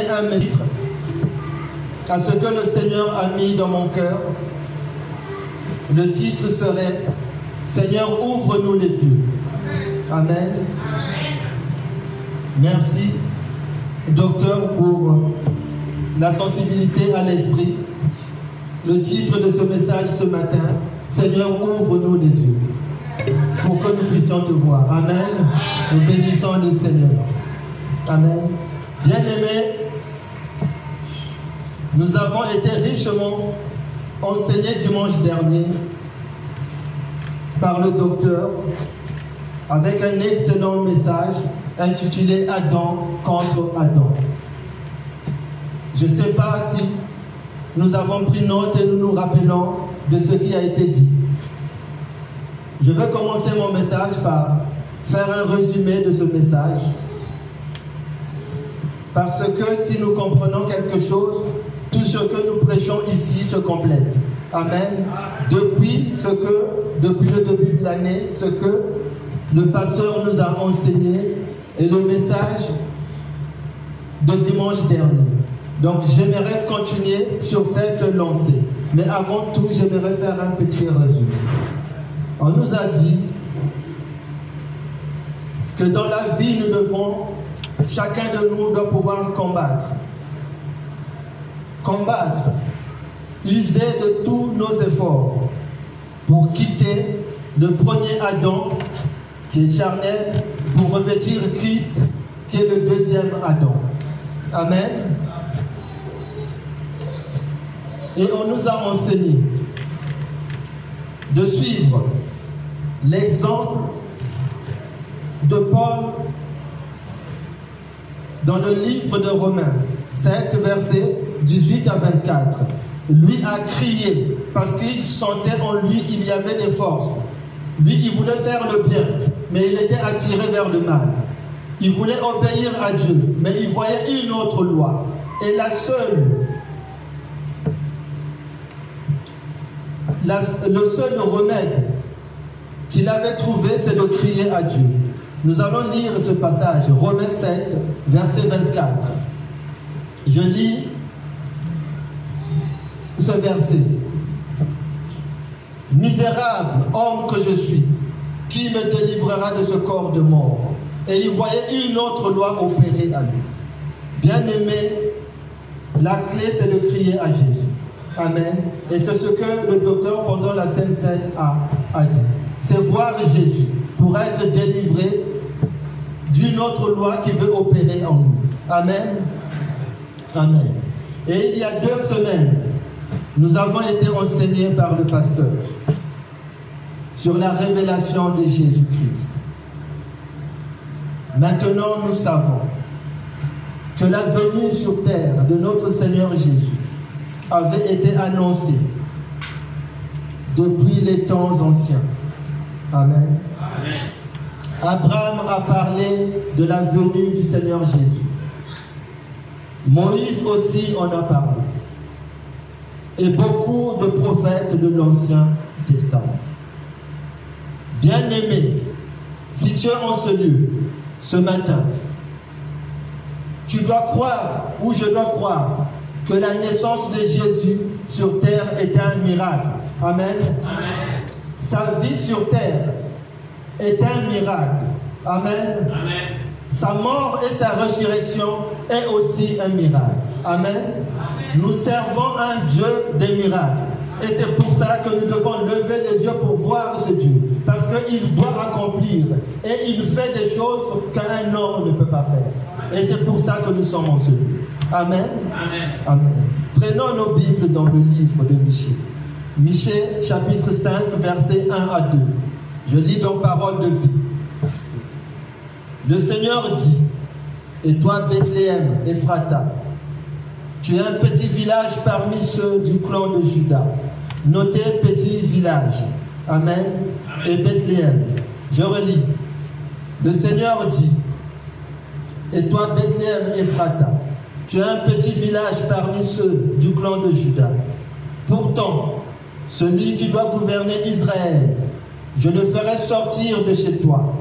un titre à ce que le Seigneur a mis dans mon cœur, le titre serait Seigneur, ouvre-nous les yeux. Amen. Merci, docteur, pour la sensibilité à l'esprit. Le titre de ce message ce matin, Seigneur, ouvre-nous les yeux pour que nous puissions te voir. Amen. Nous bénissons le Seigneur. Amen. Bien-aimés, nous avons été richement enseignés dimanche dernier par le docteur avec un excellent message intitulé Adam contre Adam. Je ne sais pas si nous avons pris note et nous nous rappelons de ce qui a été dit. Je vais commencer mon message par faire un résumé de ce message. Parce que si nous comprenons quelque chose, ce que nous prêchons ici se complète. Amen. Depuis ce que, depuis le début de l'année, ce que le pasteur nous a enseigné et le message de dimanche dernier. Donc j'aimerais continuer sur cette lancée. Mais avant tout, j'aimerais faire un petit résumé. On nous a dit que dans la vie, nous devons, chacun de nous doit pouvoir combattre. Combattre, user de tous nos efforts pour quitter le premier Adam qui est charnel pour revêtir Christ qui est le deuxième Adam. Amen. Et on nous a enseigné de suivre l'exemple de Paul dans le livre de Romains 7, versets 18 à 24. Lui a crié parce qu'il sentait en lui il y avait des forces. Lui, il voulait faire le bien, mais il était attiré vers le mal. Il voulait obéir à Dieu, mais il voyait une autre loi. Et la seule, le seul remède qu'il avait trouvé, c'est de crier à Dieu. Nous allons lire ce passage, Romains 7, verset 24. Je lis ce verset. Misérable homme que je suis, qui me délivrera de ce corps de mort? Et il voyait une autre loi opérer à lui. Bien-aimé, La clé, c'est de crier à Jésus. Amen. Et c'est ce que le docteur, pendant la Sainte Seine, a, a dit. C'est voir Jésus pour être délivré d'une autre loi qui veut opérer en nous. Amen. Amen. Et il y a deux semaines, nous avons été enseignés par le pasteur sur la révélation de Jésus-Christ. Maintenant, nous savons que la venue sur terre de notre Seigneur Jésus avait été annoncée depuis les temps anciens. Amen. Abraham a parlé de la venue du Seigneur Jésus. Moïse aussi en a parlé. Et beaucoup de prophètes de l'Ancien Testament. Bien-aimé, si tu es en ce lieu ce matin, tu dois croire, ou je dois croire, que la naissance de Jésus sur terre était un miracle. Amen. Amen. Sa vie sur terre est un miracle. Amen. Amen. Sa mort et sa résurrection est aussi un miracle. Amen. Nous servons un Dieu des miracles. Et c'est pour ça que nous devons lever les yeux pour voir ce Dieu. Parce qu'il doit accomplir. Et il fait des choses qu'un homme ne peut pas faire. Et c'est pour ça que nous sommes en ce lieu. Amen. Amen. Amen. Prenons nos Bibles dans le livre de Michée. Michée, chapitre 5, versets 1 à 2. Je lis dans Parole de vie. Le Seigneur dit, et toi Bethléem, Ephrata, tu es un petit village parmi ceux du clan de Judas. Notez petit village. Amen. Et Bethléem. Je relis. Le Seigneur dit, et toi Bethléem, Ephrata, tu es un petit village parmi ceux du clan de Judas. Pourtant, celui qui doit gouverner Israël, je le ferai sortir de chez toi.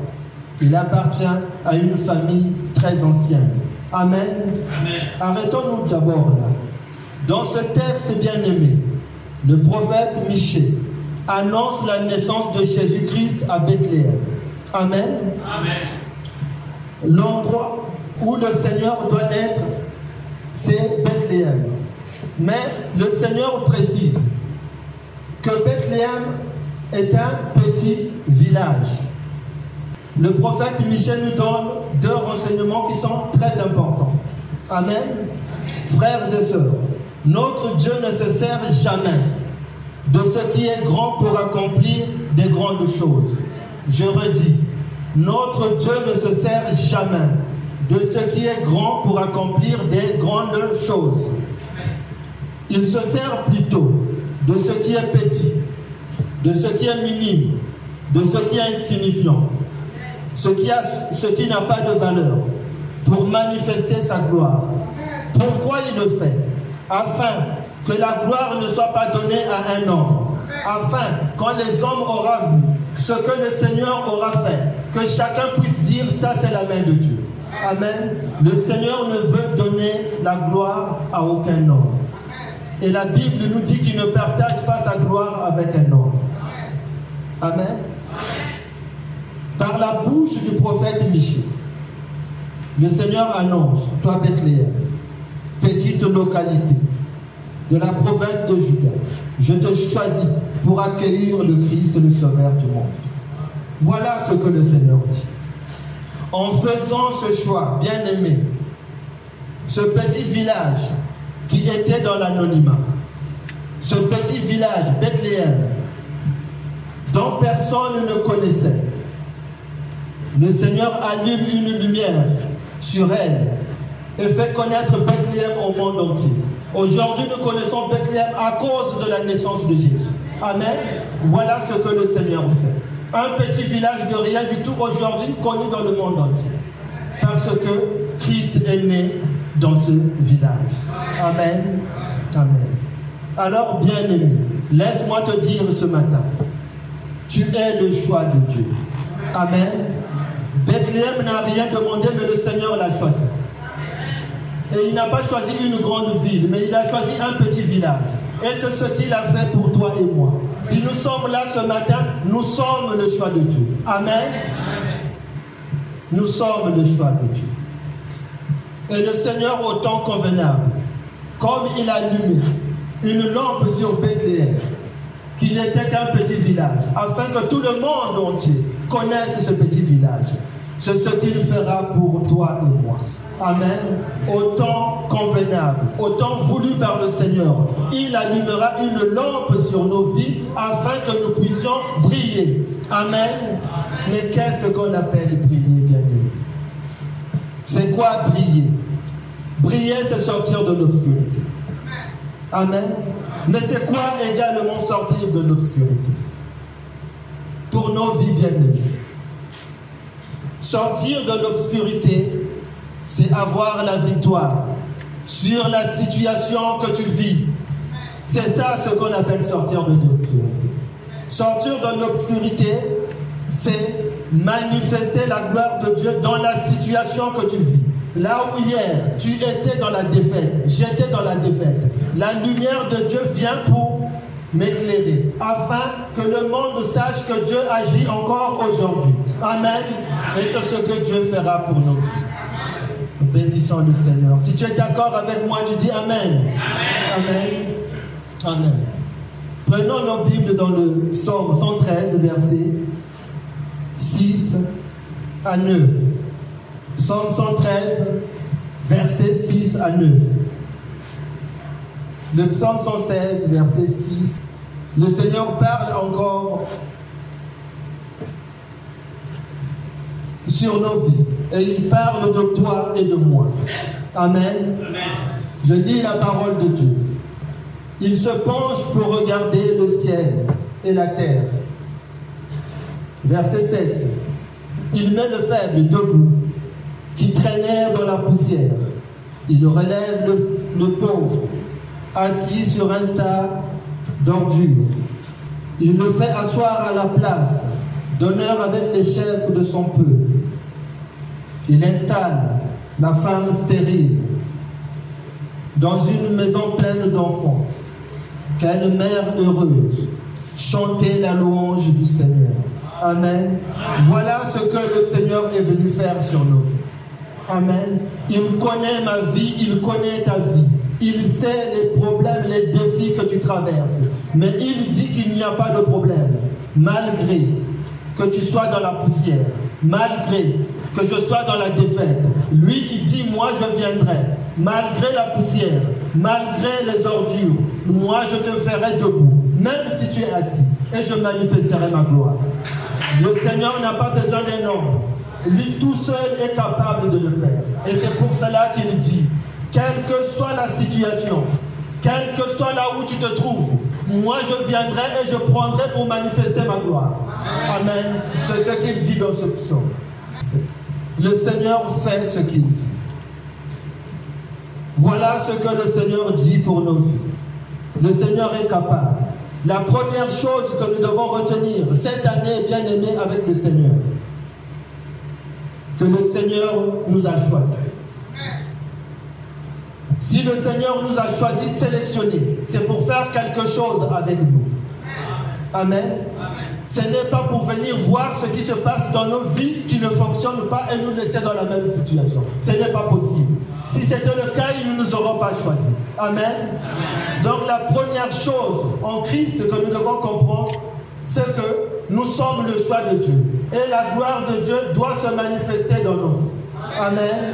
Il appartient à une famille très ancienne. Amen. Amen. Arrêtons-nous d'abord là. Dans ce texte bien-aimé, le prophète Michée annonce la naissance de Jésus-Christ à Bethléem. Amen. Amen. L'endroit où le Seigneur doit être, c'est Bethléem. Mais le Seigneur précise que Bethléem est un petit village. Le prophète Michel nous donne deux renseignements qui sont très importants. Amen. Frères et sœurs, notre Dieu ne se sert jamais de ce qui est grand pour accomplir des grandes choses. Je redis, notre Dieu ne se sert jamais de ce qui est grand pour accomplir des grandes choses. Il se sert plutôt de ce qui est petit, de ce qui est minime, de ce qui est insignifiant, ce qui, n'a pas de valeur, pour manifester sa gloire. Pourquoi il le fait? Afin que la gloire ne soit pas donnée à un homme. Afin, quand les hommes auront vu ce que le Seigneur aura fait, que chacun puisse dire, ça c'est la main de Dieu. Amen. Le Seigneur ne veut donner la gloire à aucun homme. Et la Bible nous dit qu'il ne partage pas sa gloire avec un homme. Amen. Par la bouche du prophète Michée, le Seigneur annonce, toi Bethléem, petite localité de la province de Juda, je te choisis pour accueillir le Christ, le Sauveur du monde. Voilà ce que le Seigneur dit. En faisant ce choix, bien aimé, ce petit village qui était dans l'anonymat, ce petit village, Bethléem, dont personne ne connaissait, le Seigneur allume une lumière sur elle et fait connaître Bethléem au monde entier. Aujourd'hui, nous connaissons Bethléem à cause de la naissance de Jésus. Amen. Voilà ce que le Seigneur fait. Un petit village de rien du tout aujourd'hui connu dans le monde entier. Parce que Christ est né dans ce village. Amen. Amen. Alors, bien-aimé, laisse-moi te dire ce matin, tu es le choix de Dieu. Amen. Bethléem n'a rien demandé, mais le Seigneur l'a choisi. Et il n'a pas choisi une grande ville, mais il a choisi un petit village. Et c'est ce qu'il a fait pour toi et moi. Si nous sommes là ce matin, nous sommes le choix de Dieu. Amen. Nous sommes le choix de Dieu. Et le Seigneur, au temps convenable, comme il a allumé une lampe sur Bethléem, qui n'était qu'un petit village, afin que tout le monde entier connaisse ce petit village. C'est ce qu'il fera pour toi et moi. Amen. Au temps convenable, au temps voulu par le Seigneur, il allumera une lampe sur nos vies afin que nous puissions briller. Amen. Mais qu'est-ce qu'on appelle briller, bien aimé C'est quoi briller? Briller, c'est sortir de l'obscurité. Amen. Mais c'est quoi également sortir de l'obscurité? Pour nos vies bien-aimées. Sortir de l'obscurité, c'est avoir la victoire sur la situation que tu vis. C'est ça ce qu'on appelle sortir de l'obscurité. Sortir de l'obscurité, c'est manifester la gloire de Dieu dans la situation que tu vis. Là où hier tu étais dans la défaite, j'étais dans la défaite, la lumière de Dieu vient pour m'éclairer, afin que le monde sache que Dieu agit encore aujourd'hui. Amen. Et c'est ce que Dieu fera pour nous. Bénissons le Seigneur. Si tu es d'accord avec moi, tu dis Amen. Amen. Amen. Prenons nos Bibles dans le Psaume 113, verset 6 à 9. Psaume 113, verset 6 à 9. Le psaume 116, verset 6. Le Seigneur parle encore sur nos vies. Et il parle de toi et de moi. Amen. Je lis la parole de Dieu. Il se penche pour regarder le ciel et la terre. Verset 7. Il met le faible debout, qui traînait dans la poussière. Il relève le, le pauvre, assis sur un tas d'ordures. Il le fait asseoir à la place d'honneur avec les chefs de son peuple. Il installe la femme stérile dans une maison pleine d'enfants. Quelle mère heureuse. Chantez la louange du Seigneur. Amen. Voilà ce que le Seigneur est venu faire sur nos vies. Amen. Il connaît ma vie, il connaît ta vie. Il sait les problèmes, les défis que tu traverses. Mais il dit qu'il n'y a pas de problème. Malgré que tu sois dans la poussière, malgré que je sois dans la défaite, lui il dit, moi je viendrai. Malgré la poussière, malgré les ordures, moi je te ferai debout, même si tu es assis, et je manifesterai ma gloire. Le Seigneur n'a pas besoin d'un homme. Lui tout seul est capable de le faire. Et c'est pour cela qu'il dit, quelle que soit la situation, quelle que soit là où tu te trouves, moi je viendrai et je prendrai pour manifester ma gloire. Amen. C'est ce qu'il dit dans ce psaume. Le Seigneur fait ce qu'il fait. Voilà ce que le Seigneur dit pour nos vies. Le Seigneur est capable. La première chose que nous devons retenir cette année, bien aimée avec le Seigneur, que le Seigneur nous a choisis. Si le Seigneur nous a choisis, sélectionnés, c'est pour faire quelque chose avec nous. Amen. Ce n'est pas pour venir voir ce qui se passe dans nos vies qui ne fonctionnent pas et nous laisser dans la même situation. Ce n'est pas possible. Si c'était le cas, ils ne nous auront pas choisis. Amen. Donc la première chose en Christ que nous devons comprendre, c'est que nous sommes le choix de Dieu. Et la gloire de Dieu doit se manifester dans nos vies. Amen.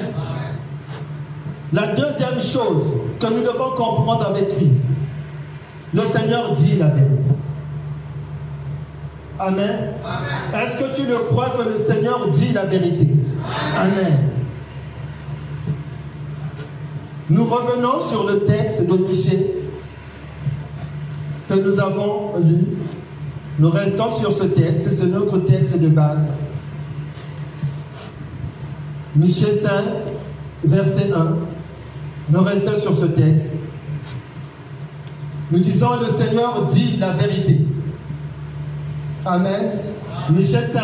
La deuxième chose que nous devons comprendre avec Christ, le Seigneur dit la vérité. Amen. Est-ce que tu le crois que le Seigneur dit la vérité? Amen. Nous revenons sur le texte de Michée que nous avons lu. Nous restons sur ce texte, c'est notre texte de base. Michée 5, verset 1. Nous restons sur ce texte. Nous disons, le Seigneur dit la vérité. Amen. Michel 5,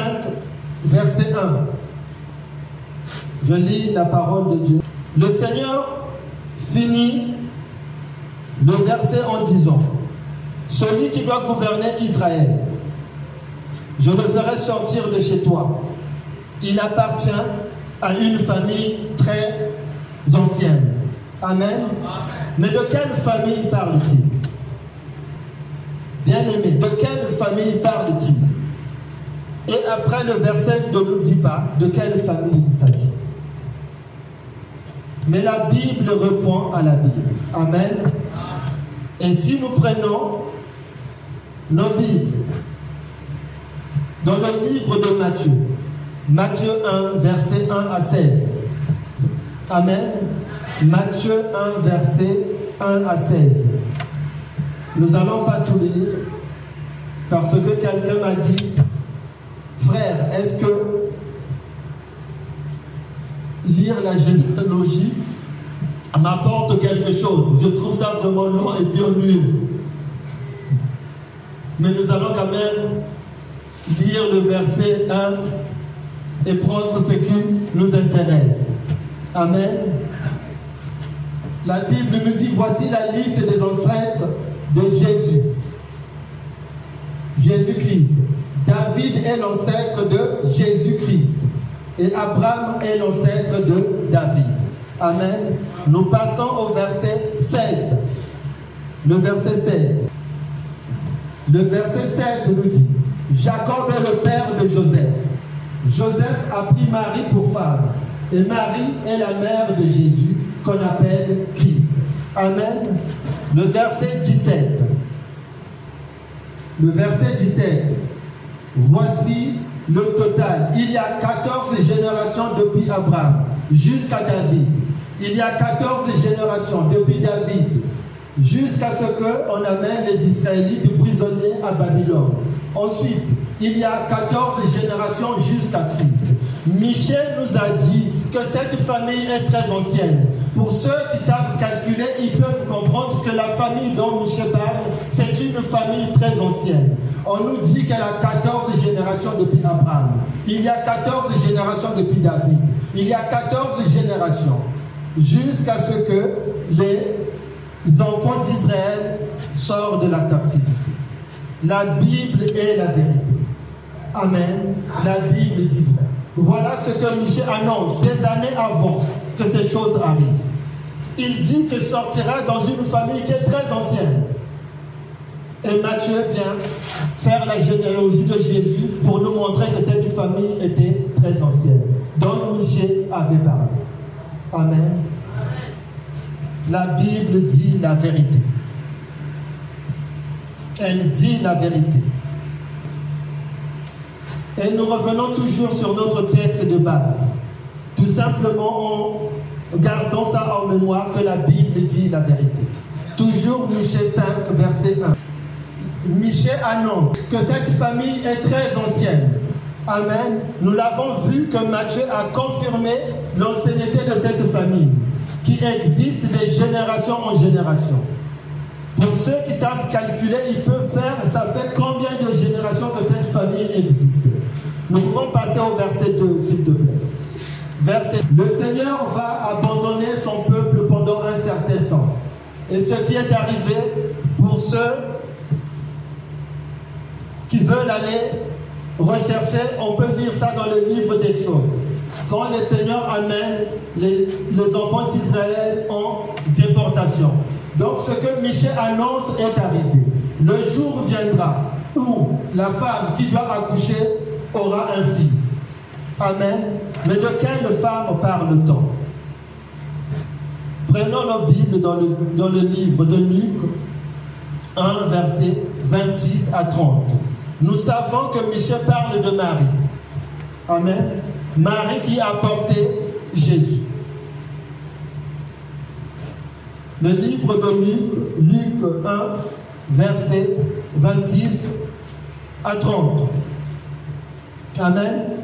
verset 1. Je lis la parole de Dieu. Le Seigneur finit le verset en disant, celui qui doit gouverner Israël, je le ferai sortir de chez toi. Il appartient à une famille très ancienne. Amen. Mais de quelle famille parle-t-il? Bien-aimé, de quelle famille parle-t-il? Et après le verset ne nous dit pas de quelle famille il s'agit. Mais la Bible répond à la Bible. Amen. Et si nous prenons nos Bibles dans le livre de Matthieu, Matthieu 1, verset 1 à 16. Amen. Matthieu 1, verset 1 à 16. Nous n'allons pas tout lire parce que quelqu'un m'a dit, frère, est-ce que lire la généalogie m'apporte quelque chose? Je trouve ça vraiment long et bien nul. Mais nous allons quand même lire le verset 1 et prendre ce qui nous intéresse. Amen. La Bible nous dit, voici la liste des ancêtres de Jésus. Jésus-Christ. David est l'ancêtre de Jésus-Christ. Et Abraham est l'ancêtre de David. Amen. Nous passons au verset 16. Le verset 16. Le verset 16 nous dit, Jacob est le père de Joseph. Joseph a pris Marie pour femme. Et Marie est la mère de Jésus qu'on appelle Christ. Amen. Le verset 17. Le verset 17. Voici le total. Il y a 14 générations depuis Abraham jusqu'à David. Il y a 14 générations depuis David jusqu'à ce qu'on amène les Israélites prisonniers à Babylone. Ensuite, il y a 14 générations jusqu'à Christ. Michel nous a dit que cette famille est très ancienne. Pour ceux qui savent calculer, ils peuvent comprendre que la famille dont Michel parle, c'est une famille très ancienne. On nous dit qu'elle a 14 générations depuis Abraham. Il y a 14 générations depuis David. Il y a 14 générations. Jusqu'à ce que les enfants d'Israël sortent de la captivité. La Bible est la vérité. Amen. La Bible dit vrai. Voilà ce que Michel annonce des années avant que ces choses arrivent. Il dit que sortira dans une famille qui est très ancienne. Et Matthieu vient faire la généalogie de Jésus pour nous montrer que cette famille était très ancienne, dont Michel avait parlé. Amen. La Bible dit la vérité. Elle dit la vérité. Et nous revenons toujours sur notre texte de base. Tout simplement en gardant ça en mémoire que la Bible dit la vérité. Toujours Michée 5, verset 1. Michée annonce que cette famille est très ancienne. Amen. Nous l'avons vu que Matthieu a confirmé l'ancienneté de cette famille qui existe de génération en génération. Pour ceux qui savent calculer, ils peuvent faire, ça fait combien de générations que cette famille existe? Nous pouvons passer au verset 2, s'il te plaît. Le Seigneur va abandonner son peuple pendant un certain temps. Et ce qui est arrivé pour ceux qui veulent aller rechercher, on peut lire ça dans le livre d'Exode. Quand le Seigneur amène les enfants d'Israël en déportation. Donc ce que Michel annonce est arrivé. Le jour viendra où la femme qui doit accoucher aura un fils. Amen. Mais de quelle femme parle-t-on? Prenons nos Bibles dans le, dans le livre de Luc 1, verset 26 à 30. Nous savons que Michel parle de Marie. Amen. Marie qui a porté Jésus. Le livre de Luc, Luc 1, verset 26 à 30. Amen.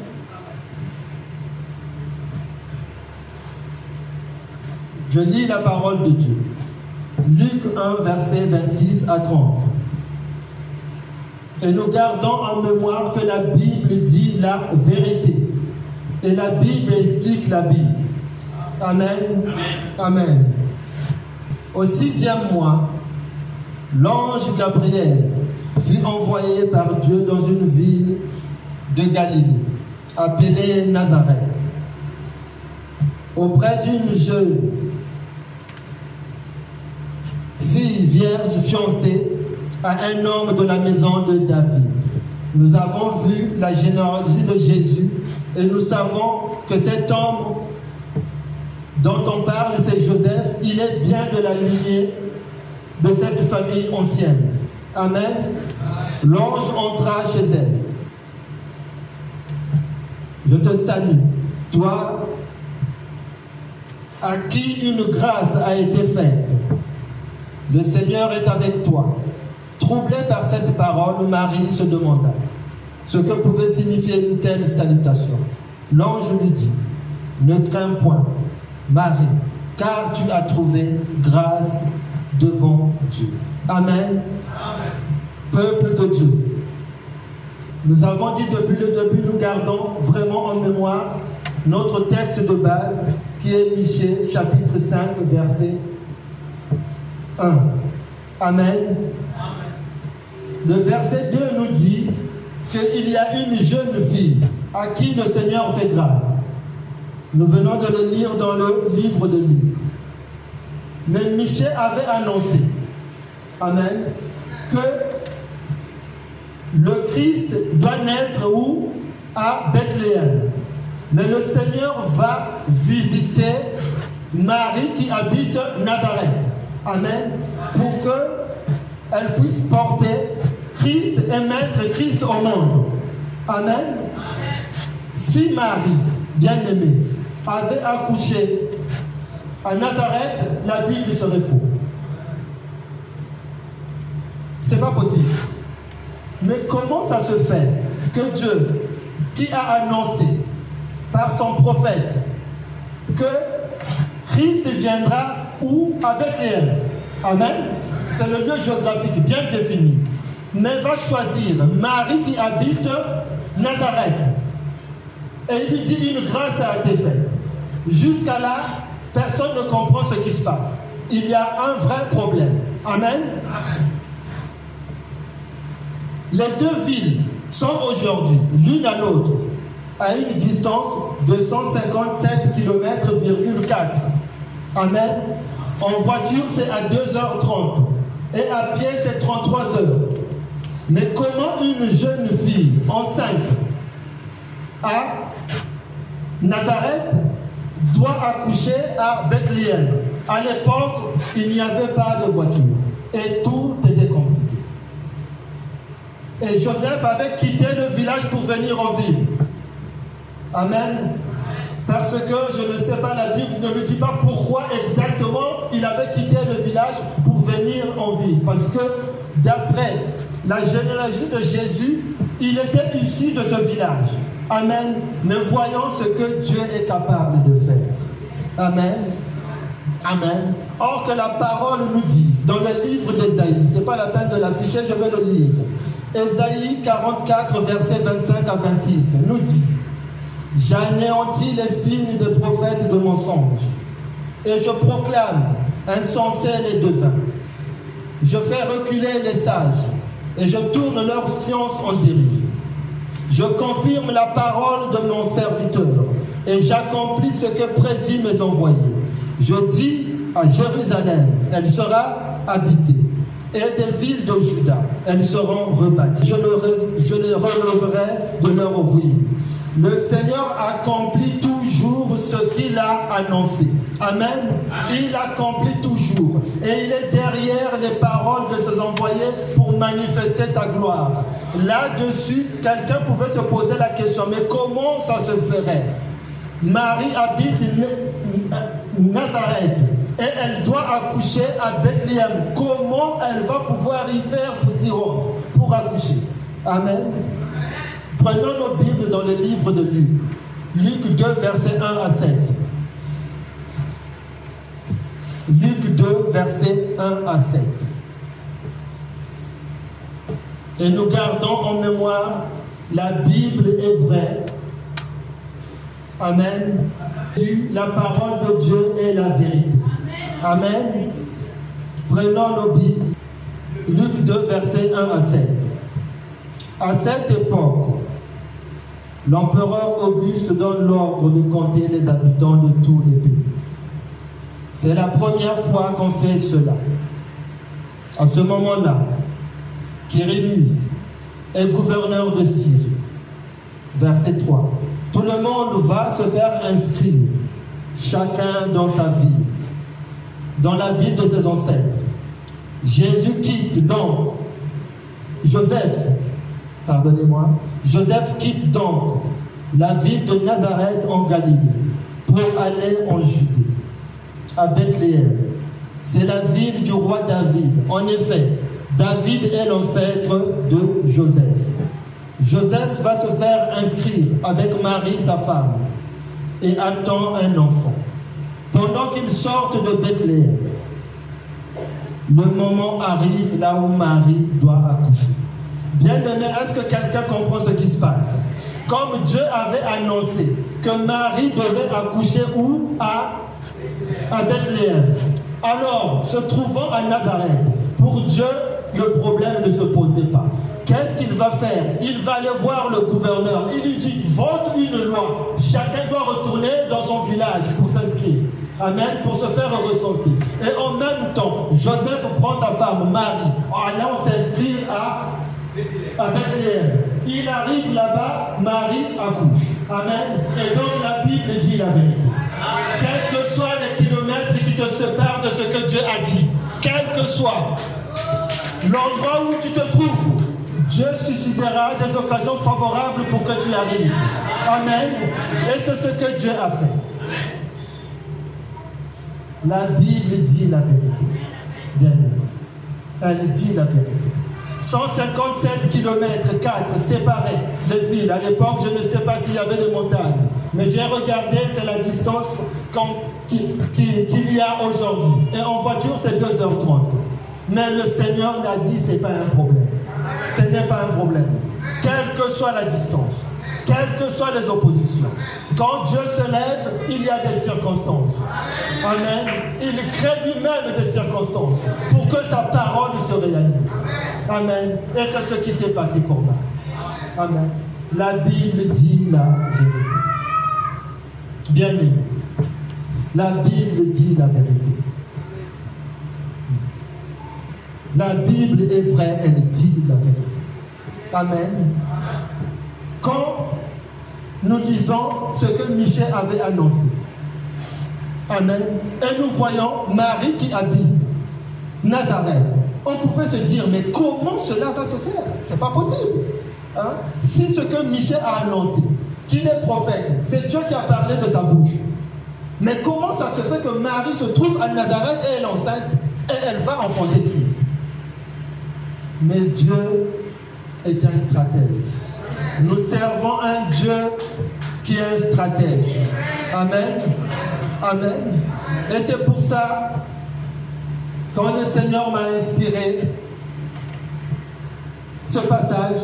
Je lis la parole de Dieu. Luc 1, verset 26 à 30. Et nous gardons en mémoire que la Bible dit la vérité. Et la Bible explique la Bible. Amen. Amen. Au sixième mois, l'ange Gabriel fut envoyé par Dieu dans une ville de Galilée, appelée Nazareth, auprès d'une jeune vierge fiancée à un homme de la maison de David. Nous avons vu la généalogie de Jésus et nous savons que cet homme dont on parle, c'est Joseph, il est bien de la lignée de cette famille ancienne. Amen. L'ange entra chez elle. Je te salue, toi à qui une grâce a été faite. Le Seigneur est avec toi. Troublé par cette parole, Marie se demanda ce que pouvait signifier une telle salutation? L'ange lui dit, ne crains point, Marie, car tu as trouvé grâce devant Dieu. Amen. Peuple de Dieu. Nous avons dit depuis le début, nous gardons vraiment en mémoire notre texte de base qui est Michée chapitre 5 verset 1. Amen. Le verset 2 nous dit qu'il y a une jeune fille à qui le Seigneur fait grâce. Nous venons de le lire dans le livre de Luc. Mais Michel avait annoncé, Amen, que le Christ doit naître où? À Bethléem. Mais le Seigneur va visiter Marie qui habite Nazareth. Amen. Pour qu'elle puisse porter Christ et mettre Christ au monde. Amen. Si Marie, bien-aimée, avait accouché à Nazareth, la Bible serait faux. C'est pas possible. Mais comment ça se fait que Dieu, qui a annoncé par son prophète que Christ viendra où À Bethléem. Amen. C'est le lieu géographique bien défini. Mais va choisir Marie qui habite Nazareth. Et il lui dit une grâce a été faite. Jusqu'à là, personne ne comprend ce qui se passe. Il y a un vrai problème. Amen. Les deux villes sont aujourd'hui l'une à l'autre à une distance de 157 km,4. Amen. En voiture, c'est à 2h30. Et à pied, c'est 33 heures. Mais comment une jeune fille enceinte à Nazareth doit accoucher à Bethléem? À l'époque, il n'y avait pas de voiture. Et tout était compliqué. Et Joseph avait quitté le village pour venir en ville. Amen. Parce que je ne sais pas, la Bible ne me dit pas pourquoi exactement il avait quitté le village pour venir en ville. Parce que d'après la généalogie de Jésus, il était issu de ce village. Amen. Mais voyons ce que Dieu est capable de faire. Amen. Amen. Or que la parole nous dit dans le livre d'Ésaïe, ce n'est pas la peine de l'afficher, je vais le lire. Ésaïe 44, verset 25 à 26, nous dit J'anéantis les signes des prophètes de mensonges, et je proclame insensés les devins. Je fais reculer les sages, et je tourne leur science en dérive. Je confirme la parole de mon serviteur, et j'accomplis ce que prédit mes envoyés. Je dis à Jérusalem, elle sera habitée, et des villes de Juda, elles seront rebâties. Je, je les releverai de leur ruine le Seigneur accomplit toujours ce qu'il a annoncé. Amen. Il accomplit toujours. Et il est derrière les paroles de ses envoyés pour manifester sa gloire. Là-dessus, quelqu'un pouvait se poser la question, mais comment ça se ferait? Marie habite Nazareth et elle doit accoucher à Bethléem. Comment elle va pouvoir y faire pour y rendre, pour accoucher? Amen. Prenons nos Bibles dans le livre de Luc. Luc 2, verset 1 à 7. Luc 2, verset 1 à 7. Et nous gardons en mémoire, la Bible est vraie. Amen. La parole de Dieu est la vérité. Amen. Prenons nos Bibles. Luc 2, verset 1 à 7. À cette époque, L'empereur Auguste donne l'ordre de compter les habitants de tous les pays. C'est la première fois qu'on fait cela. À ce moment-là, Kérémus est gouverneur de Syrie. Verset 3. Tout le monde va se faire inscrire, chacun dans sa ville, dans la ville de ses ancêtres. Jésus quitte donc, Joseph, pardonnez-moi, Joseph quitte donc la ville de Nazareth en Galilée pour aller en Judée, à Bethléem. C'est la ville du roi David. En effet, David est l'ancêtre de Joseph. Joseph va se faire inscrire avec Marie, sa femme, et attend un enfant. Pendant qu'ils sortent de Bethléem, le moment arrive là où Marie doit accoucher. Bien aimé, est-ce que quelqu'un comprend ce qui se passe? Comme Dieu avait annoncé que Marie devait accoucher où? À, à Bethléem. Alors, se trouvant à Nazareth, pour Dieu, le problème ne se posait pas. Qu'est-ce qu'il va faire? Il va aller voir le gouverneur. Il lui dit, vote une loi. Chacun doit retourner dans son village pour s'inscrire. Amen, pour se faire ressentir. Et en même temps, Joseph prend sa femme, Marie, en allant s'inscrire à, à Bethléem. Il arrive là-bas, Marie accouche. Amen. Et donc la Bible dit la vérité. Quels que soient les kilomètres qui te séparent de ce que Dieu a dit, quel que soit l'endroit où tu te trouves, Dieu suscitera des occasions favorables pour que tu arrives. Amen. Et c'est ce que Dieu a fait. La Bible dit la vérité. Bien Elle dit la vérité. 157 km 4 séparés de villes. À l'époque, je ne sais pas s'il y avait des montagnes. Mais j'ai regardé, c'est la distance qu'il y a aujourd'hui. Et en voiture, c'est 2h30. Mais le Seigneur l'a dit, ce n'est pas un problème. Ce n'est pas un problème. Quelle que soit la distance, quelles que soient les oppositions, quand Dieu se lève, il y a des circonstances. Amen. Il crée lui-même des circonstances pour que sa parole se réalise. Amen. Et c'est ce qui s'est passé pour moi. Amen. La Bible dit la vérité. Bien aimé. La Bible dit la vérité. La Bible est vraie, elle dit la vérité. Amen. Quand nous lisons ce que Michel avait annoncé, Amen, et nous voyons Marie qui habite Nazareth, on pouvait se dire, mais comment cela va se faire? C'est pas possible. Hein? Si ce que Michel a annoncé, qu'il est prophète, c'est Dieu qui a parlé de sa bouche. Mais comment ça se fait que Marie se trouve à Nazareth et elle est enceinte et elle va enfanter Christ? Mais Dieu est un stratège. Nous servons un Dieu qui est un stratège. Amen. Amen. Et c'est pour ça, quand le Seigneur m'a inspiré ce passage,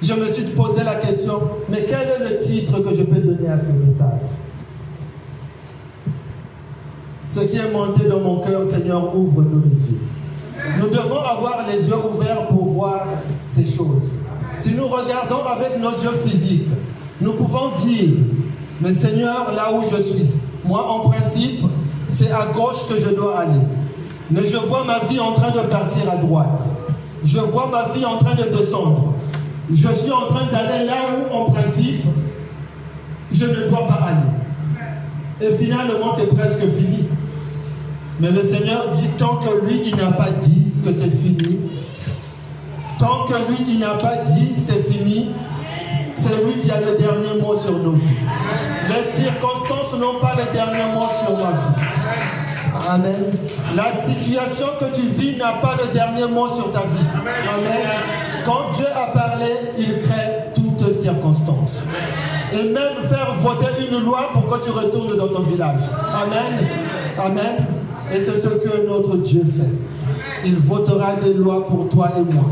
je me suis posé la question, mais quel est le titre que je peux donner à ce message? Ce qui est monté dans mon cœur, Seigneur, ouvre-nous les yeux. Nous devons avoir les yeux ouverts pour voir ces choses. Si nous regardons avec nos yeux physiques, nous pouvons dire, mais Seigneur, là où je suis, moi en principe, c'est à gauche que je dois aller. Mais je vois ma vie en train de partir à droite. Je vois ma vie en train de descendre. Je suis en train d'aller là où, en principe, je ne dois pas aller. Et finalement, c'est presque fini. Mais le Seigneur dit tant que lui, il n'a pas dit que c'est fini, tant que lui, il n'a pas dit c'est fini, c'est lui qui a le dernier mot sur nos vies. Les circonstances n'ont pas le dernier mot sur ma vie. Amen. La situation que tu vis n'a pas le dernier mot sur ta vie. Amen. Quand Dieu a parlé, il crée toutes circonstances. Et même faire voter une loi pour que tu retournes dans ton village. Amen. Amen. Et c'est ce que notre Dieu fait. Il votera des lois pour toi et moi.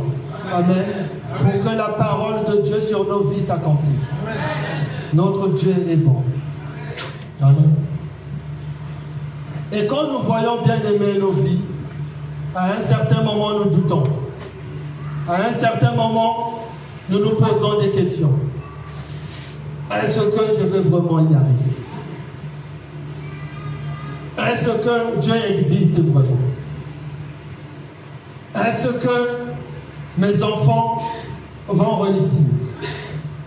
Amen. Pour que la parole de Dieu sur nos vies s'accomplisse. Notre Dieu est bon. Amen. Et quand nous voyons bien aimer nos vies, à un certain moment nous doutons. À un certain moment, nous nous posons des questions. Est-ce que je vais vraiment y arriver? Est-ce que Dieu existe vraiment? Est-ce que mes enfants vont réussir?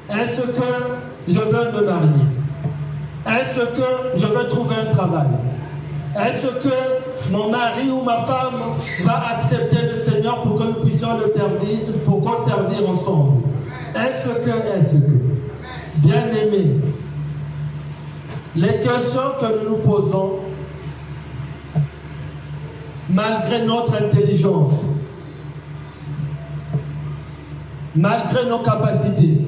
Est-ce que je veux me marier? Est-ce que je veux trouver un travail? Est-ce que mon mari ou ma femme va accepter le Seigneur pour que nous puissions le servir, pour qu'on servir ensemble? Est-ce que, est-ce que? Bien aimé, les questions que nous nous posons, malgré notre intelligence, malgré nos capacités,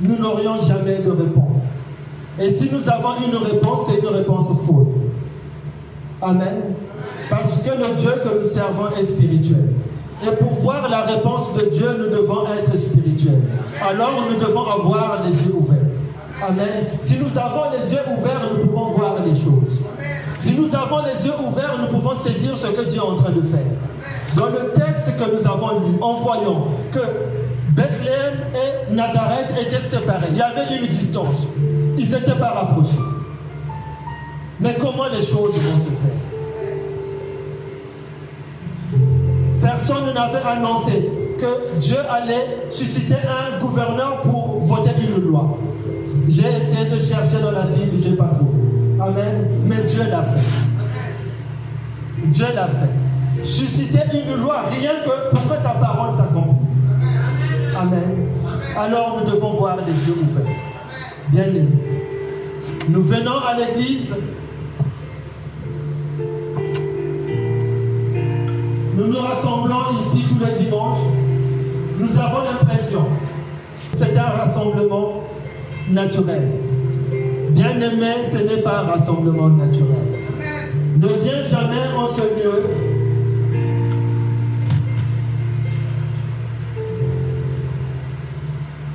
nous n'aurions jamais de réponse. Et si nous avons une réponse, c'est une réponse fausse. Amen. Parce que le Dieu que nous servons est spirituel. Et pour voir la réponse de Dieu, nous devons être spirituels. Alors nous devons avoir les yeux ouverts. Amen. Si nous avons les yeux ouverts, nous pouvons voir les choses. Si nous avons les yeux ouverts, nous pouvons saisir ce que Dieu est en train de faire. Dans le texte que nous avons lu, en voyant que Bethléem et Nazareth étaient séparés, il y avait une distance. Ils n'étaient pas rapprochés. Mais comment les choses vont se faire? Personne n'avait annoncé que Dieu allait susciter un gouverneur pour voter une loi. J'ai essayé de chercher dans la Bible, je n'ai pas trouvé. Amen. Mais Dieu l'a fait. Dieu l'a fait. Susciter une loi, rien que pour que sa parole s'accomplisse. Amen. Alors nous devons voir les yeux ouverts. Bien aimé. Nous venons à l'église. Nous nous rassemblons ici tous les dimanches. Nous avons l'impression c'est un rassemblement naturel. Bien aimé, ce n'est pas un rassemblement naturel. Ne viens jamais en ce lieu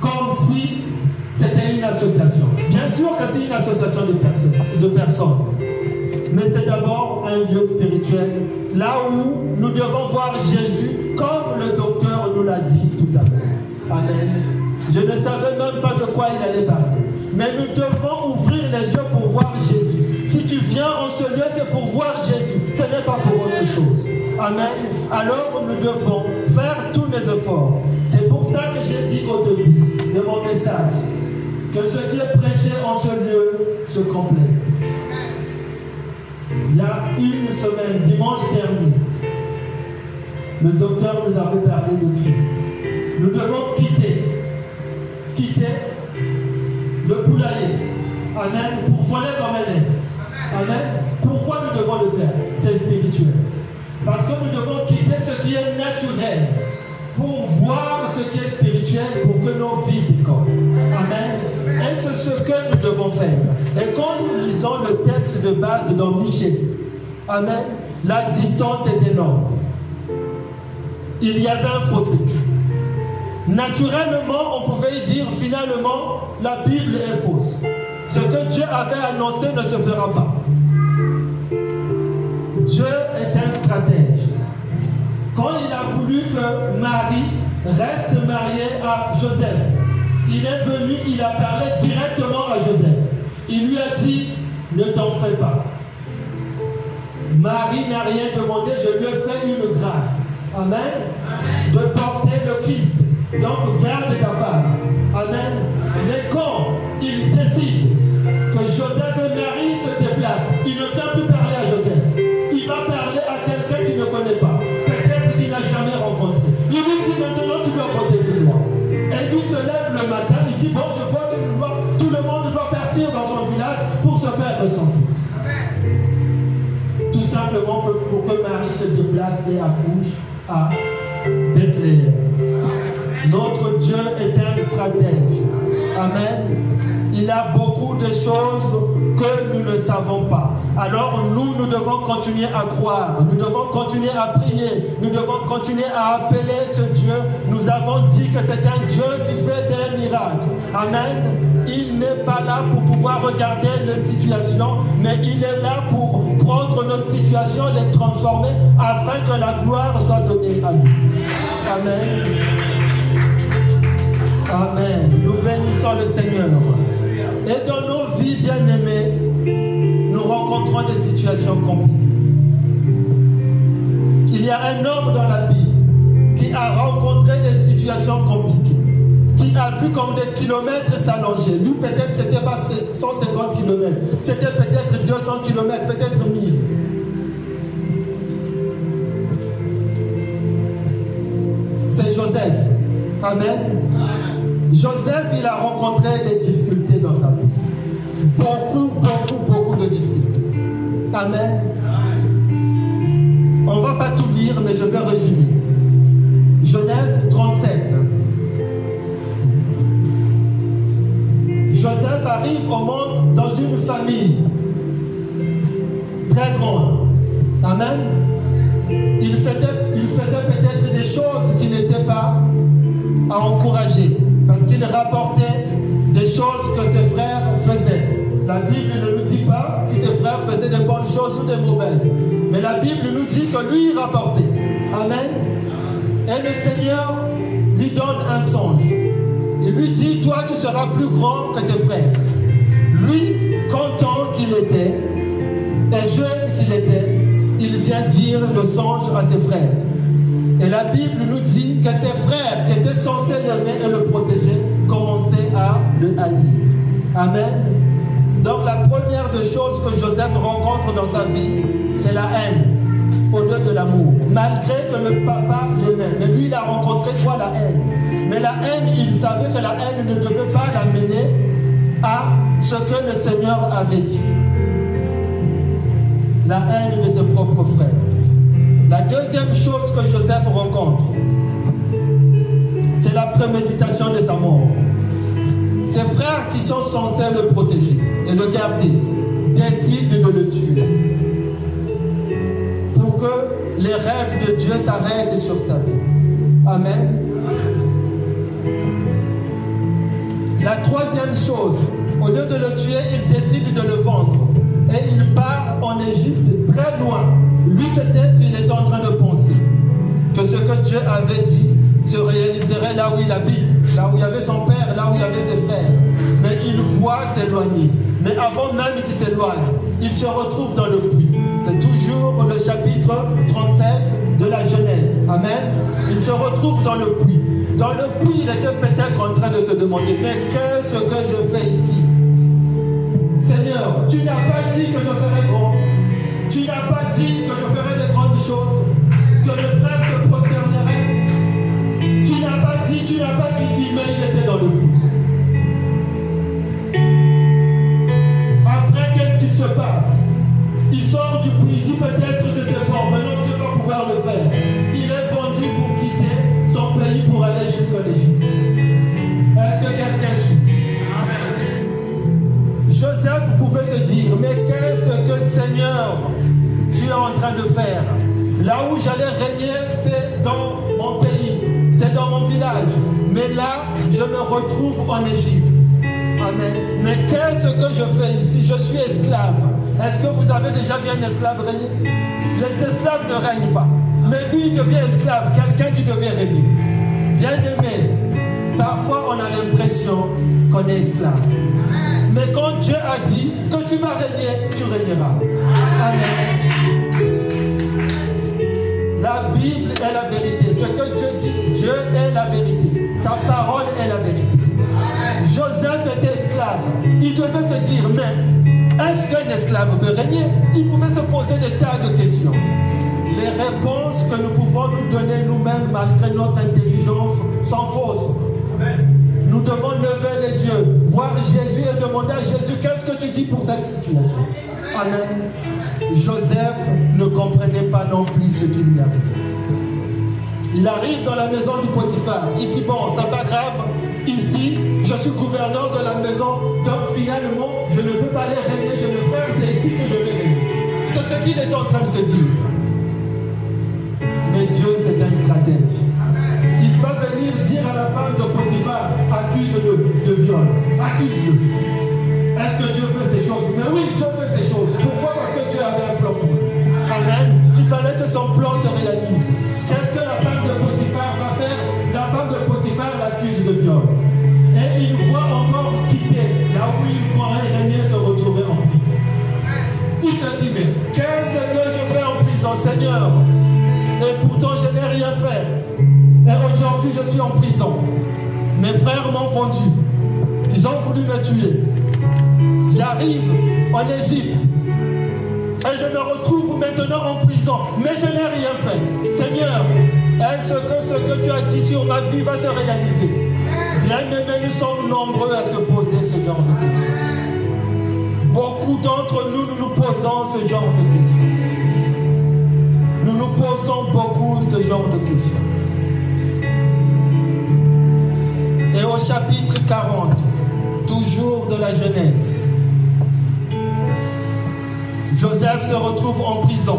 comme si c'était une association. Bien sûr que c'est une association de personnes, de personnes. Mais c'est d'abord un lieu spirituel, là où nous devons voir Jésus, comme le docteur nous l'a dit tout à l'heure. Amen. Je ne savais même pas de quoi il allait parler. Mais nous devons ouvrir les yeux pour voir Jésus. Si tu viens en ce lieu, c'est pour voir Jésus. Ce n'est pas pour autre chose. Amen. Alors nous devons faire tous les efforts. C'est pour ça que j'ai dit au début de mon message que ce qui est prêché en ce lieu se complète. Il y a une semaine, dimanche dernier, le docteur nous avait parlé de Christ. Nous devons quitter, quitter. Amen. Pour voler comme elle est. Amen. Pourquoi nous devons le faire? C'est spirituel. Parce que nous devons quitter ce qui est naturel pour voir ce qui est spirituel pour que nos vies décollent. Amen. Et c'est ce que nous devons faire? Et quand nous lisons le texte de base dans Michel, Amen, la distance est énorme. Il y avait un fossé. Naturellement, on pouvait dire finalement, la Bible est fausse. Ce que Dieu avait annoncé ne se fera pas. Dieu est un stratège. Quand il a voulu que Marie reste mariée à Joseph, il est venu, il a parlé directement à Joseph. Il lui a dit, ne t'en fais pas. Marie n'a rien demandé, je lui ai fait une grâce. Amen. De porter le Christ. Donc garde ta femme. Amen. Mais quand que Marie se déplace et accouche à Bethléem. Notre Dieu est un stratège. Amen. Il a beaucoup de choses que nous ne savons pas. Alors nous, nous devons continuer à croire, nous devons continuer à prier, nous devons continuer à appeler ce Dieu. Avons dit que c'est un Dieu qui fait des miracles. Amen. Il n'est pas là pour pouvoir regarder les situations, mais il est là pour prendre nos situations, les transformer afin que la gloire soit donnée à lui. Amen. Amen. Nous bénissons le Seigneur. Et dans nos vies bien-aimées, nous rencontrons des situations compliquées. Il y a un homme dans la Bible a rencontré des situations compliquées, qui a vu comme des kilomètres s'allonger. Lui, peut-être, c'était pas 150 kilomètres, c'était peut-être 200 kilomètres, peut-être 1000. C'est Joseph. Amen. Joseph, il a rencontré des difficultés dans sa vie. Beaucoup, beaucoup, beaucoup de difficultés. Amen. On ne va pas tout lire, mais je vais résumer. Genèse 37. Joseph arrive au monde dans une famille très grande. Amen. Il faisait, peut-être des choses qui n'étaient pas à encourager parce qu'il rapportait des choses que ses frères faisaient. La Bible ne nous dit pas si ses frères faisaient des bonnes choses ou des mauvaises. Mais la Bible nous dit que lui, rapportait. Amen. Et le Seigneur lui donne un songe. Il lui dit, toi, tu seras plus grand que tes frères. Lui, content qu'il était, et jeune qu'il était, il vient dire le songe à ses frères. Et la Bible nous dit que ses frères qui étaient censés l'aimer et le protéger commençaient à le haïr. Amen. Donc la première des choses que Joseph rencontre dans sa vie, c'est la haine de l'amour. Malgré que le papa l'aimait. Mais lui, il a rencontré quoi la haine? Mais la haine, il savait que la haine ne devait pas l'amener à ce que le Seigneur avait dit. La haine de ses propres frères. La deuxième chose que Joseph rencontre, c'est la préméditation de sa mort. Ses frères qui sont censés le protéger et le garder décident de le tuer rêves de Dieu s'arrêtent sur sa vie. Amen. La troisième chose, au lieu de le tuer, il décide de le vendre. Et il part en Égypte, très loin. Lui peut-être, il est en train de penser que ce que Dieu avait dit se réaliserait là où il habite, là où il y avait son père, là où il y avait ses frères. Mais il voit s'éloigner. Mais avant même qu'il s'éloigne, il se retrouve dans le puits. Le chapitre 37 de la Genèse. Amen. Il se retrouve dans le puits. Dans le puits, il était peut-être en train de se demander, mais qu'est-ce que je fais ici? Seigneur, tu n'as pas dit que je serais grand. Tu n'as pas dit que je ferais de grandes choses, que mes frères se prosterneraient. Tu n'as pas dit, tu n'as pas dit, mais il était dans le puits. Après, qu'est-ce qu'il se passe? Il sort du puits, il dit peut-être que c'est bon, maintenant tu vas pouvoir le faire. Il est vendu pour quitter son pays pour aller jusqu'en Égypte. Est-ce que quelqu'un suit? Joseph pouvait se dire, mais qu'est-ce que Seigneur, tu es en train de faire? Là où j'allais régner, c'est dans mon pays, c'est dans mon village. Mais là, je me retrouve en Égypte. Amen. Mais qu'est-ce que je fais ici? Je suis esclave. Est-ce que vous avez déjà vu un esclave régner? Les esclaves ne règnent pas. Mais lui, il devient esclave, quelqu'un qui devient régner. Bien aimé, parfois on a l'impression qu'on est esclave. Mais quand Dieu a dit que tu vas régner, tu régneras. Amen. La Bible est la vérité. Ce que Dieu dit, Dieu est la vérité. Sa parole est la vérité. Joseph était esclave. Il devait se dire, mais est-ce qu'un esclave peut régner? Il pouvait se poser des tas de questions. Les réponses que nous pouvons nous donner nous-mêmes malgré notre intelligence sont fausses. Nous devons lever les yeux, voir Jésus et demander à Jésus, qu'est-ce que tu dis pour cette situation? Amen. Joseph ne comprenait pas non plus ce qui lui arrivait. Il arrive dans la maison du Potiphar. Il dit, bon, c'est pas grave, ici, je suis gouverneur de la maison, donc finalement, je ne veux pas aller régner chez mes frères, c'est ici que je vais régner. C'est ce qu'il est en train de se dire. Mais Dieu, c'est un stratège. Il va venir dire à la femme de Potiphar, accuse-le de viol, accuse-le. Est-ce que Dieu fait ces choses? Mais oui, Dieu fait ces choses. Pourquoi? Parce que Dieu avait un plan pour lui. Amen. Il fallait que son plan se réalise. Pourtant, je n'ai rien fait. Et aujourd'hui, je suis en prison. Mes frères m'ont vendu. Ils ont voulu me tuer. J'arrive en Égypte. Et je me retrouve maintenant en prison. Mais je n'ai rien fait. Seigneur, est-ce que ce que tu as dit sur ma vie va se réaliser? Bien aimés, nous sommes nombreux à se poser ce genre de questions. Beaucoup d'entre nous, nous nous posons ce genre de questions. Posons beaucoup ce genre de questions. Et au chapitre 40, toujours de la Genèse, Joseph se retrouve en prison.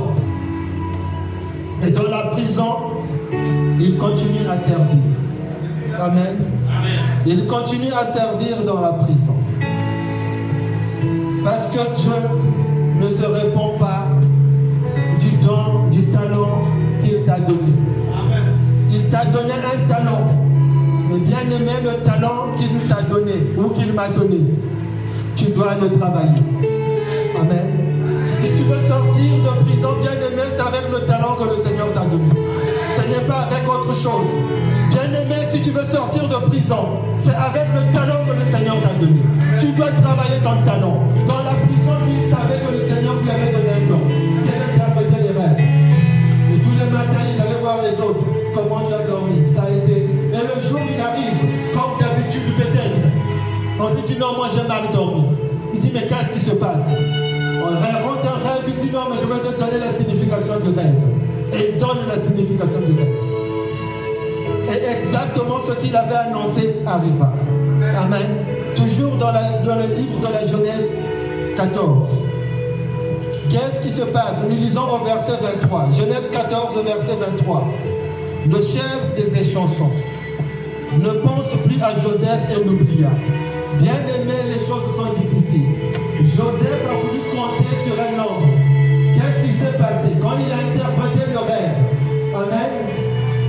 Et dans la prison, il continue à servir. Amen. Il continue à servir dans la prison. Parce que Dieu ne se répand Mais bien aimé, le talent qu'il t'a donné ou qu'il m'a donné, tu dois le travailler. Amen. Si tu veux sortir de prison, bien aimé, c'est avec le talent que le Seigneur t'a donné. Ce n'est pas avec autre chose. Bien aimé, si tu veux sortir de prison, c'est avec le talent que le Seigneur t'a donné. Tu dois travailler ton talent. Dans la prison, lui, il savait que le Seigneur lui avait donné un don. C'est d'interpréter les rêves. Et tous les matins, ils allaient voir les autres. Comment tu as dormi? Ça a été. Le jour, il arrive, comme d'habitude peut-être. On dit, non, moi j'ai mal dormi. Il dit, mais qu'est-ce qui se passe? On raconte un rêve, il dit, non, mais je vais te donner la signification du rêve. Et il donne la signification du rêve. Et exactement ce qu'il avait annoncé arriva. Amen. Toujours dans, le livre de la Genèse 14. Qu'est-ce qui se passe? Nous lisons au verset 23. Genèse 14, verset 23. Le chef des échansons ne pense plus à Joseph et l'oublia. Bien aimé, les choses sont difficiles. Joseph a voulu compter sur un homme. Qu'est-ce qui s'est passé? Quand il a interprété le rêve, Amen,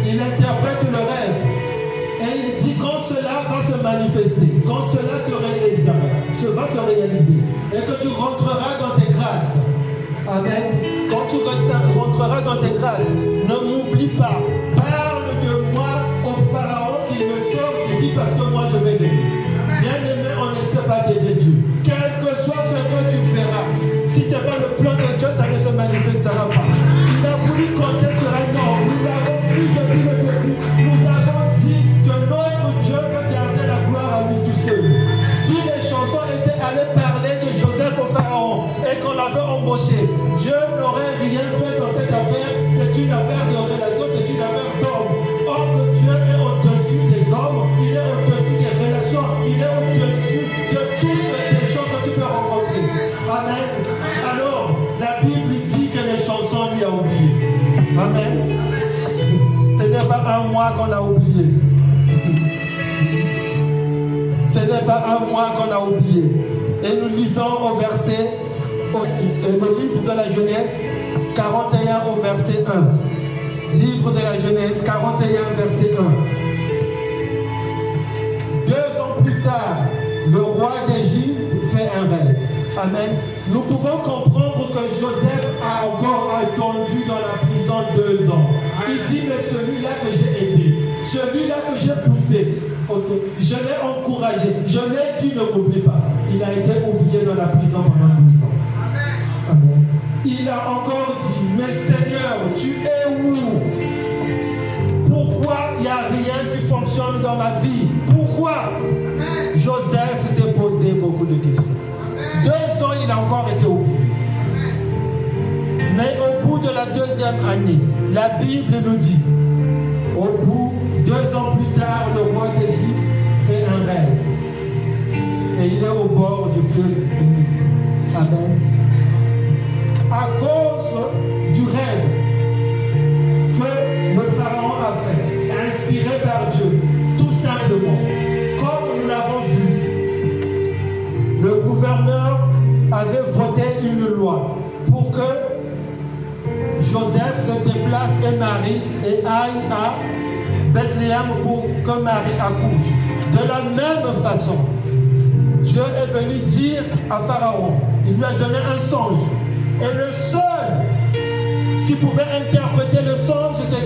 il interprète le rêve et il dit quand cela va se manifester, quand cela se réalisera, ce va se réaliser, et que tu rentreras dans tes grâces. Amen. Quand tu rentreras dans tes grâces, Il a voulu compter sur un homme. Nous l'avons vu depuis le début. Nous avons dit que notre Dieu veut garder la gloire à lui tout seul. Si les chansons étaient allées parler de Joseph au Pharaon et qu'on l'avait embauché, Dieu n'aurait qu'on a oublié. Ce n'est pas un mois qu'on a oublié. Et nous lisons au verset, au, le livre de la Genèse 41 au verset 1. Livre de la Genèse 41 verset 1. Deux ans plus tard, le roi d'Égypte fait un rêve. Amen. Nous pouvons comprendre que Joseph a encore attendu dans la prison deux ans. Il dit, mais celui-là que j'ai aidé, celui-là que j'ai poussé, je l'ai encouragé, je l'ai dit, ne m'oublie pas. Il a été oublié dans la prison pendant 12 ans. Amen. Il a encore dit, mais Seigneur, tu es où? Pourquoi il n'y a rien qui fonctionne dans ma vie? Pourquoi? Joseph s'est posé beaucoup de questions. Deux ans, il a encore été oublié. Mais au bout de la deuxième année, la Bible nous dit, au bout, deux ans plus tard, le roi d'Égypte fait un rêve. Et il est au bord du fleuve Amen. À cause du rêve que le Pharaon a fait, inspiré par Dieu, tout simplement, comme nous l'avons vu, le gouverneur avait voté une loi pour que Joseph se déplace et Marie et aille à Bethléem pour que Marie accouche. De la même façon, Dieu est venu dire à Pharaon, il lui a donné un songe. Et le seul qui pouvait interpréter le songe, c'est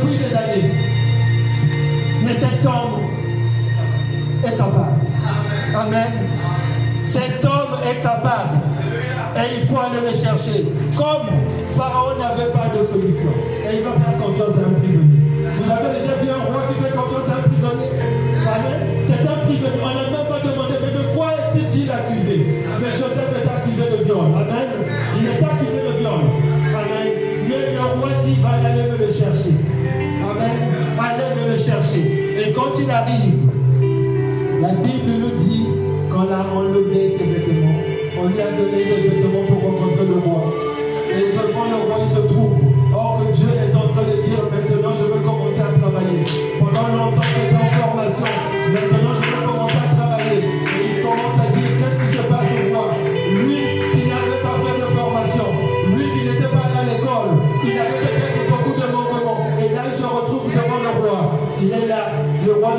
depuis des années. Mais cet homme est capable. Amen. Cet homme est capable. Et il faut aller le chercher. Comme Pharaon n'avait pas de solution. Et il va faire confiance à un prisonnier. Vous avez déjà vu chercher. Et quand il arrive, la Bible nous dit qu'on a enlevé ses vêtements. On lui a donné des vêtements pour rencontrer le roi. Et devant le roi, il se trouve. Or que Dieu est en train de dire, maintenant je veux commencer à travailler. Pendant longtemps,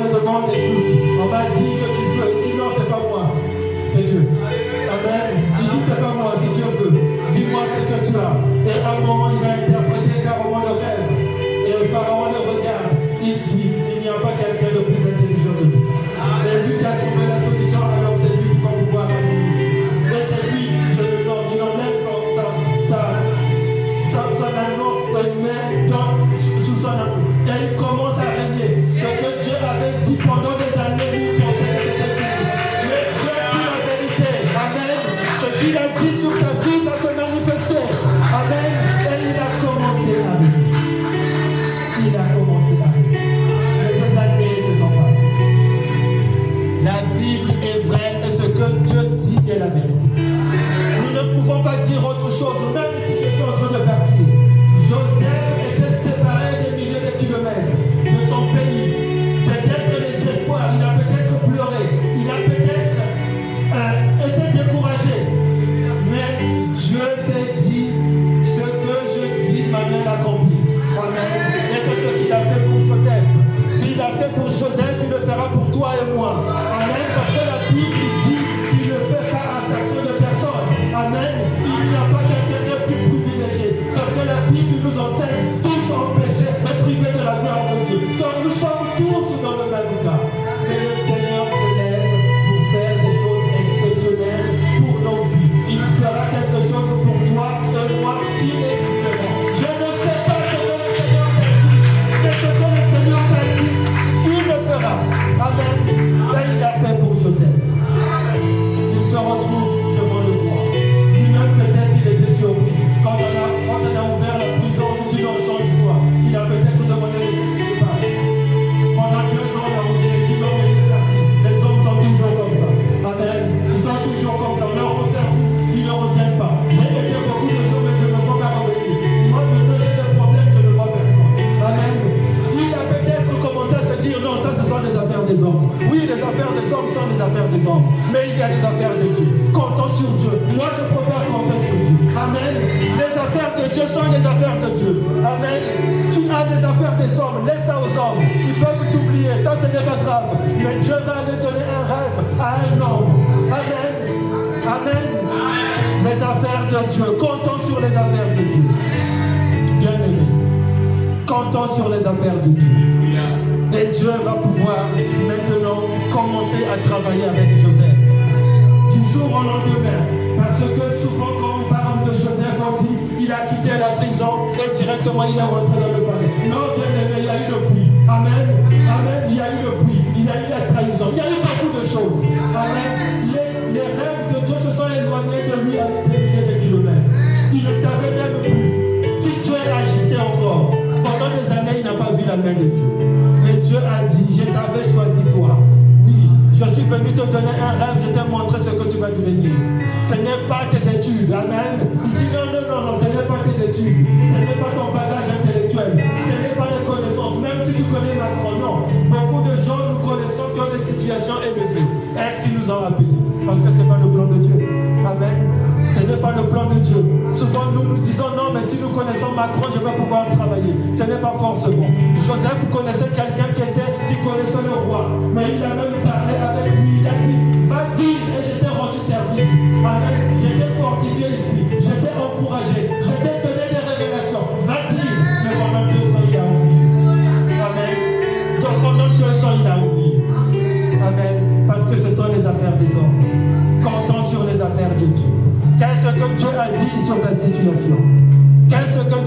of the nom Amen. il dit non, non, non, non, ce n'est pas tes études, ce n'est pas ton bagage intellectuel, ce n'est pas les connaissances, même si tu connais Macron, non. Beaucoup de gens nous connaissons qui ont des situations élevées. Est-ce qu'ils nous ont rappelé Parce que ce n'est pas le plan de Dieu. Amen. Ce n'est pas le plan de Dieu. Souvent, nous nous disons non, mais si nous connaissons Macron, je vais pouvoir travailler. Ce n'est pas forcément. Joseph connaissait quelqu'un qui était, qui connaissait le roi, mais il a même parlé avec lui, il a dit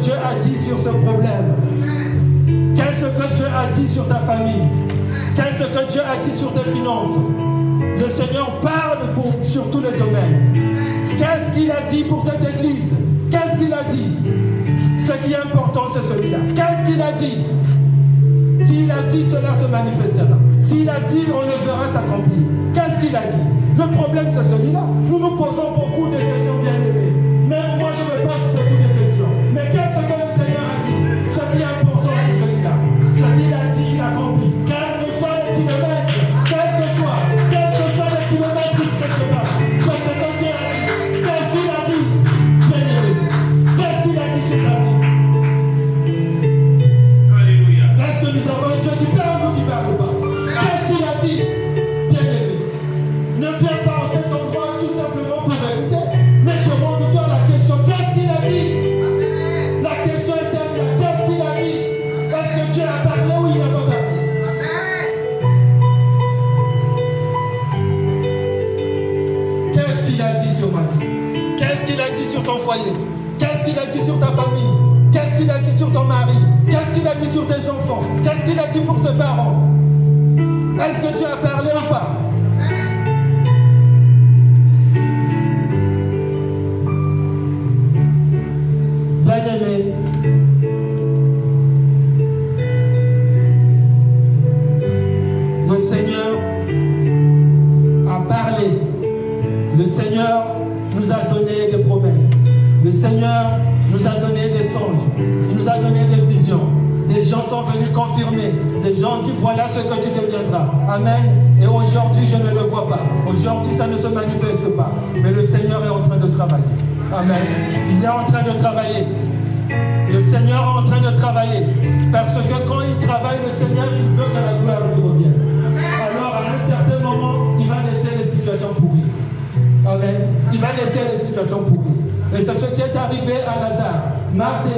Dieu a dit sur ce problème Qu'est-ce que Dieu a dit sur ta famille? Qu'est-ce que Dieu a dit sur tes finances? Le Seigneur parle pour, sur tous les domaines. Qu'est-ce qu'il a dit pour cette église? Qu'est-ce qu'il a dit? Ce qui est important, c'est celui-là. Qu'est-ce qu'il a dit? S'il a dit, cela se manifestera. S'il a dit, on le verra s'accomplir. Qu'est-ce qu'il a dit? Le problème, c'est celui-là. Nous nous posons beaucoup de questions bien aimées.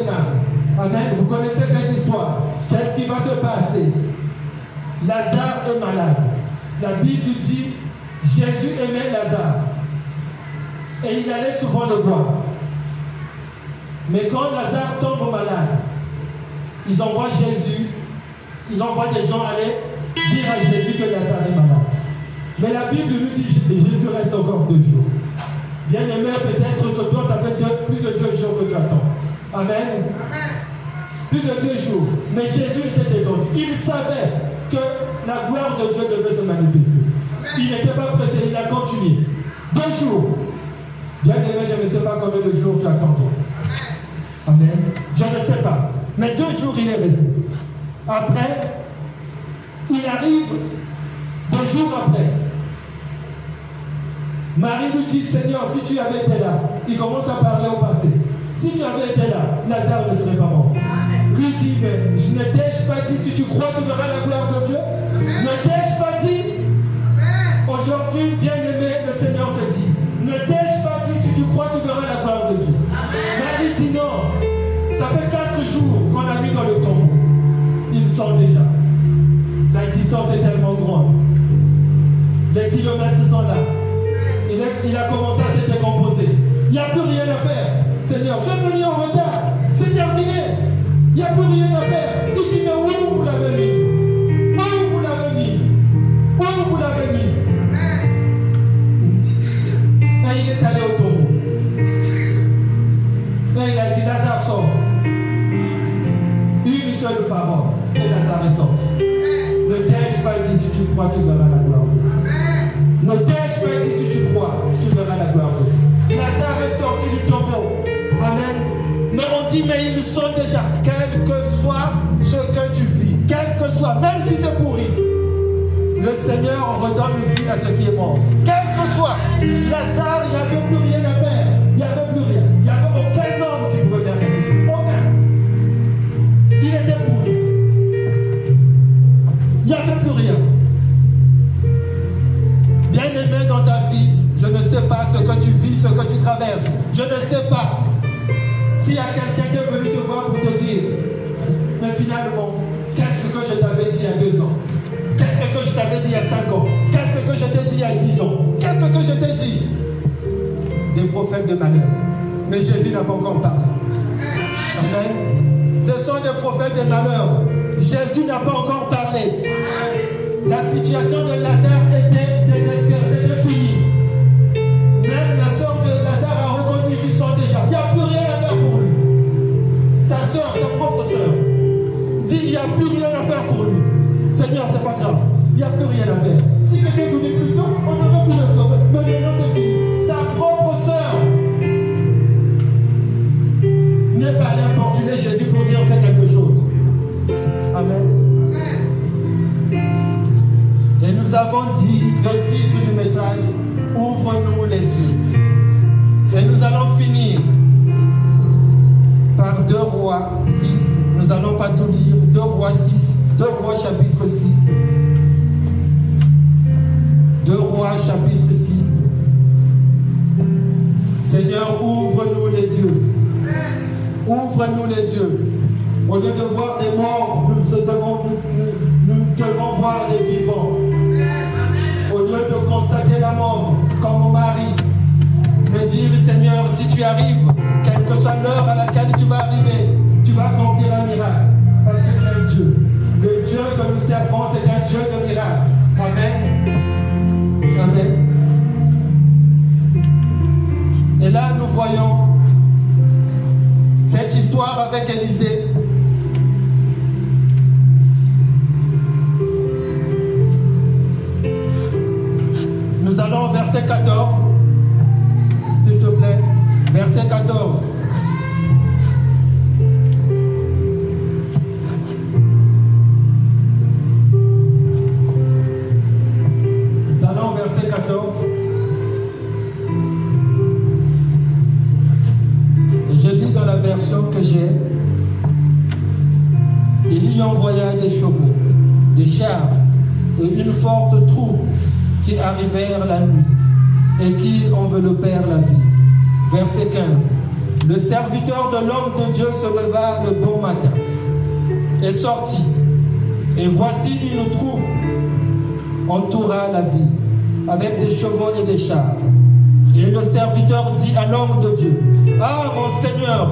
Marie. Amen. Vous connaissez cette histoire. Qu'est-ce qui va se passer? Lazare est malade. La Bible dit Jésus aimait Lazare. Et il allait souvent le voir. Mais quand Lazare tombe malade, ils envoient Jésus, ils envoient des gens aller dire à Jésus que Lazare est malade. Mais la Bible nous dit que Jésus reste encore deux de Dieu devait se manifester. Il n'était pas pressé, il a continué. Deux jours. Bien aimé, je ne sais pas combien de jours tu attends toi. Amen. Je ne sais pas. Mais deux jours, il est resté. Après, il arrive deux jours après. Marie lui dit, Seigneur, si tu avais été là, il commence à parler au passé. Si tu avais été là, Lazare ne serait pas mort. Lui dit, mais je ne t'ai-je pas dit, si tu crois, tu verras la gloire distance est tellement grande. Les kilomètres sont là. Il, a commencé à se décomposer. Il n'y a plus rien à faire. Seigneur, tu es venu en retard. C'est terminé. Il n'y a plus rien à faire. Il dit, mais où vous l'avez mis? Tu crois, tu verras la gloire de Dieu. Ne t'ai-je pas dit si tu crois, tu verras la gloire de Dieu. Lazare est sorti du tombeau. Amen. Mais on dit dit, mais ils sont déjà, quel que soit ce que tu vis, quel que soit, même si c'est pourri, le Seigneur redonne vie à ce qui est mort. Quel que soit, Lazare, il n'y avait plus rien Je ne sais pas. S'il y a quelqu'un qui est venu te voir pour te dire, mais finalement, qu'est-ce que je t'avais dit il y a deux ans? Qu'est-ce que je t'avais dit il y a cinq ans? Qu'est-ce que je t'ai dit il y a dix ans? Qu'est-ce que je t'ai dit? Des prophètes de malheur. Mais Jésus n'a pas encore parlé. Ce sont des prophètes de malheur. Jésus n'a pas encore parlé. La situation de Lazare était désespérée, il n'y a plus rien à faire pour lui. Seigneur, c'est pas grave. Il n'y a plus rien à faire. Si quelqu'un venait plus tôt, on aurait pu le sauver. Mais maintenant, c'est fini. Sa propre soeur n'est pas allée importuner Jésus pour dire fais quelque chose. Amen. Et nous avons dit le titre du message Ouvre-nous les yeux. Et nous allons finir par 2 rois 6. Nous n'allons pas tout lire. 2 rois 6. 2 rois chapitre 6. 2 rois chapitre 6. Seigneur, ouvre-nous les yeux. Ouvre-nous les yeux. Au lieu de voir des morts, nous devons, voir des vivants. Au lieu de constater la mort, comme mon mari, me dire Seigneur, si tu arrives, quelle que soit l'heure à avec Élisée. de l'homme de Dieu se leva le bon matin et sortit. Et voici, une troupe entoura la ville avec des chevaux et des chars. Et le serviteur dit à l'homme de Dieu, Ah mon Seigneur,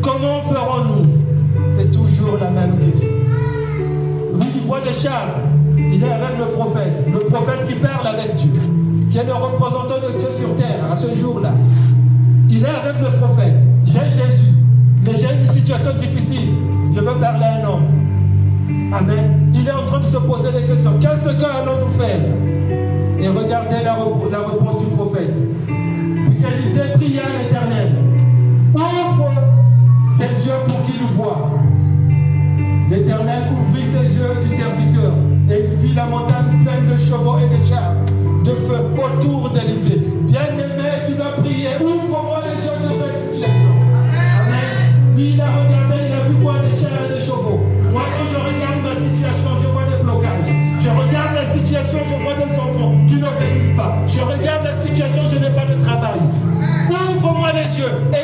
comment ferons-nous? C'est toujours la même question. Lui, il voit des chars, il est avec le prophète, le prophète qui parle avec Dieu, qui est le représentant de Dieu sur terre à ce jour-là. Il est avec le prophète j'ai Jésus, mais j'ai une situation difficile, je veux parler à un homme. Amen. Il est en train de se poser des questions. Qu'est-ce que allons-nous faire? Et regardez la, la réponse du prophète. Puis Élisée pria à l'Éternel. Ouvre ses yeux pour qu'il voie. L'Éternel ouvrit ses yeux du serviteur et il vit la montagne pleine de chevaux et de chars de feu autour d'Élysée. Bien-aimé, Senhor.